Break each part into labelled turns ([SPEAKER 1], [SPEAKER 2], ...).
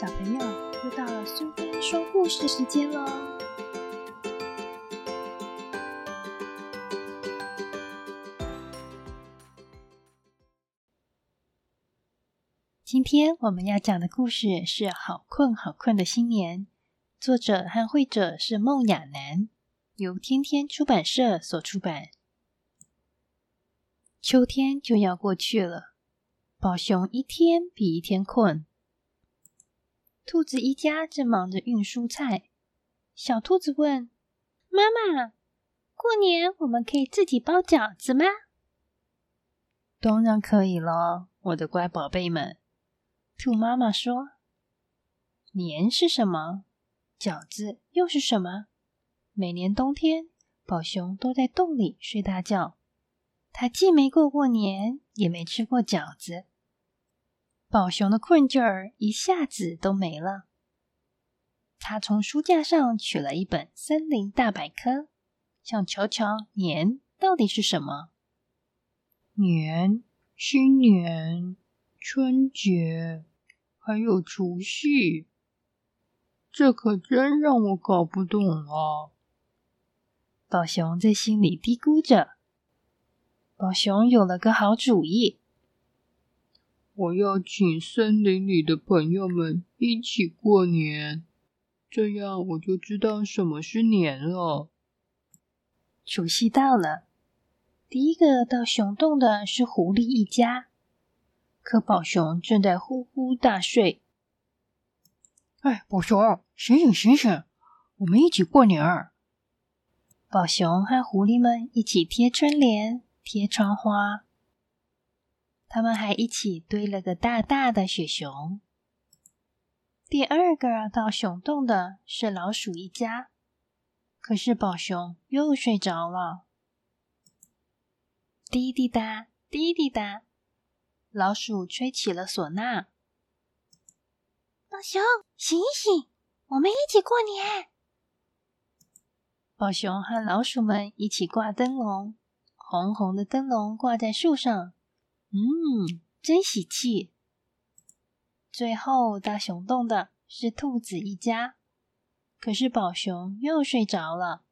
[SPEAKER 1] 小朋友，又到了苏菲说故事时间喽！今天我们要讲的故事是《好困好困的新年》，作者和绘者是孟亚楠，由天天出版社所出版。秋天就要过去了，宝熊一天比一天困。兔子一家正忙着运蔬菜。小兔子问妈妈：“过年我们可以自己包饺子吗？”“当然可以了，我的乖宝贝们。”兔妈妈说：“年是什么？饺子又是什么？每年冬天，宝熊都在洞里睡大觉。他既没过过年，也没吃过饺子。”宝熊的困劲儿一下子都没了。他从书架上取了一本《森林大百科》，想瞧瞧年到底是什么。
[SPEAKER 2] 年、新年、春节，还有除夕，这可真让我搞不懂啊！
[SPEAKER 1] 宝熊在心里嘀咕着。宝熊有了个好主意。
[SPEAKER 2] 我要请森林里的朋友们一起过年，这样我就知道什么是年了。
[SPEAKER 1] 除夕到了，第一个到熊洞的是狐狸一家，可宝熊正在呼呼大睡。
[SPEAKER 2] 哎，宝熊，醒醒醒醒，我们一起过年儿！
[SPEAKER 1] 宝熊和狐狸们一起贴春联、贴窗花。他们还一起堆了个大大的雪熊。第二个到熊洞的是老鼠一家，可是宝熊又睡着了。滴滴答，滴滴答，老鼠吹起了唢呐。
[SPEAKER 3] 宝熊，醒一醒，我们一起过年！
[SPEAKER 1] 宝熊和老鼠们一起挂灯笼，红红的灯笼挂在树上。嗯，真喜气！最后到熊洞的是兔子一家，可是宝熊又睡着了。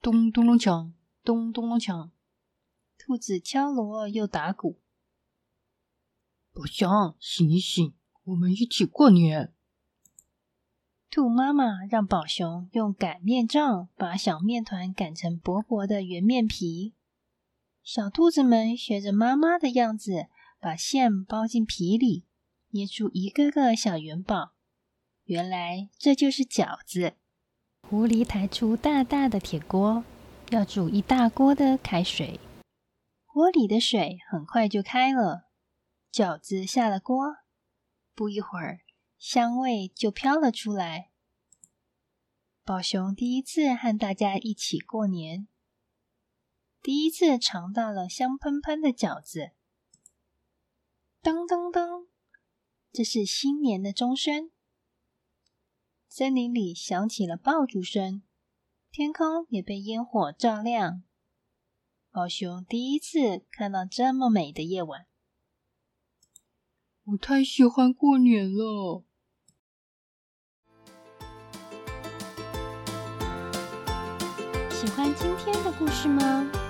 [SPEAKER 2] 咚咚咚锵，咚咚咚锵，
[SPEAKER 1] 兔子敲锣又打鼓。
[SPEAKER 2] 宝熊，醒一醒，我们一起过年！
[SPEAKER 1] 兔妈妈让宝熊用擀面杖把小面团擀成薄薄的圆面皮。小兔子们学着妈妈的样子，把馅包进皮里，捏出一个个小元宝。原来这就是饺子。狐狸抬出大大的铁锅，要煮一大锅的开水。锅里的水很快就开了，饺子下了锅，不一会儿，香味就飘了出来。宝熊第一次和大家一起过年。第一次尝到了香喷喷的饺子，噔噔噔，这是新年的钟声。森林里响起了爆竹声，天空也被烟火照亮。宝熊第一次看到这么美的夜晚，
[SPEAKER 2] 我太喜欢过年了。
[SPEAKER 1] 喜欢今天的故事吗？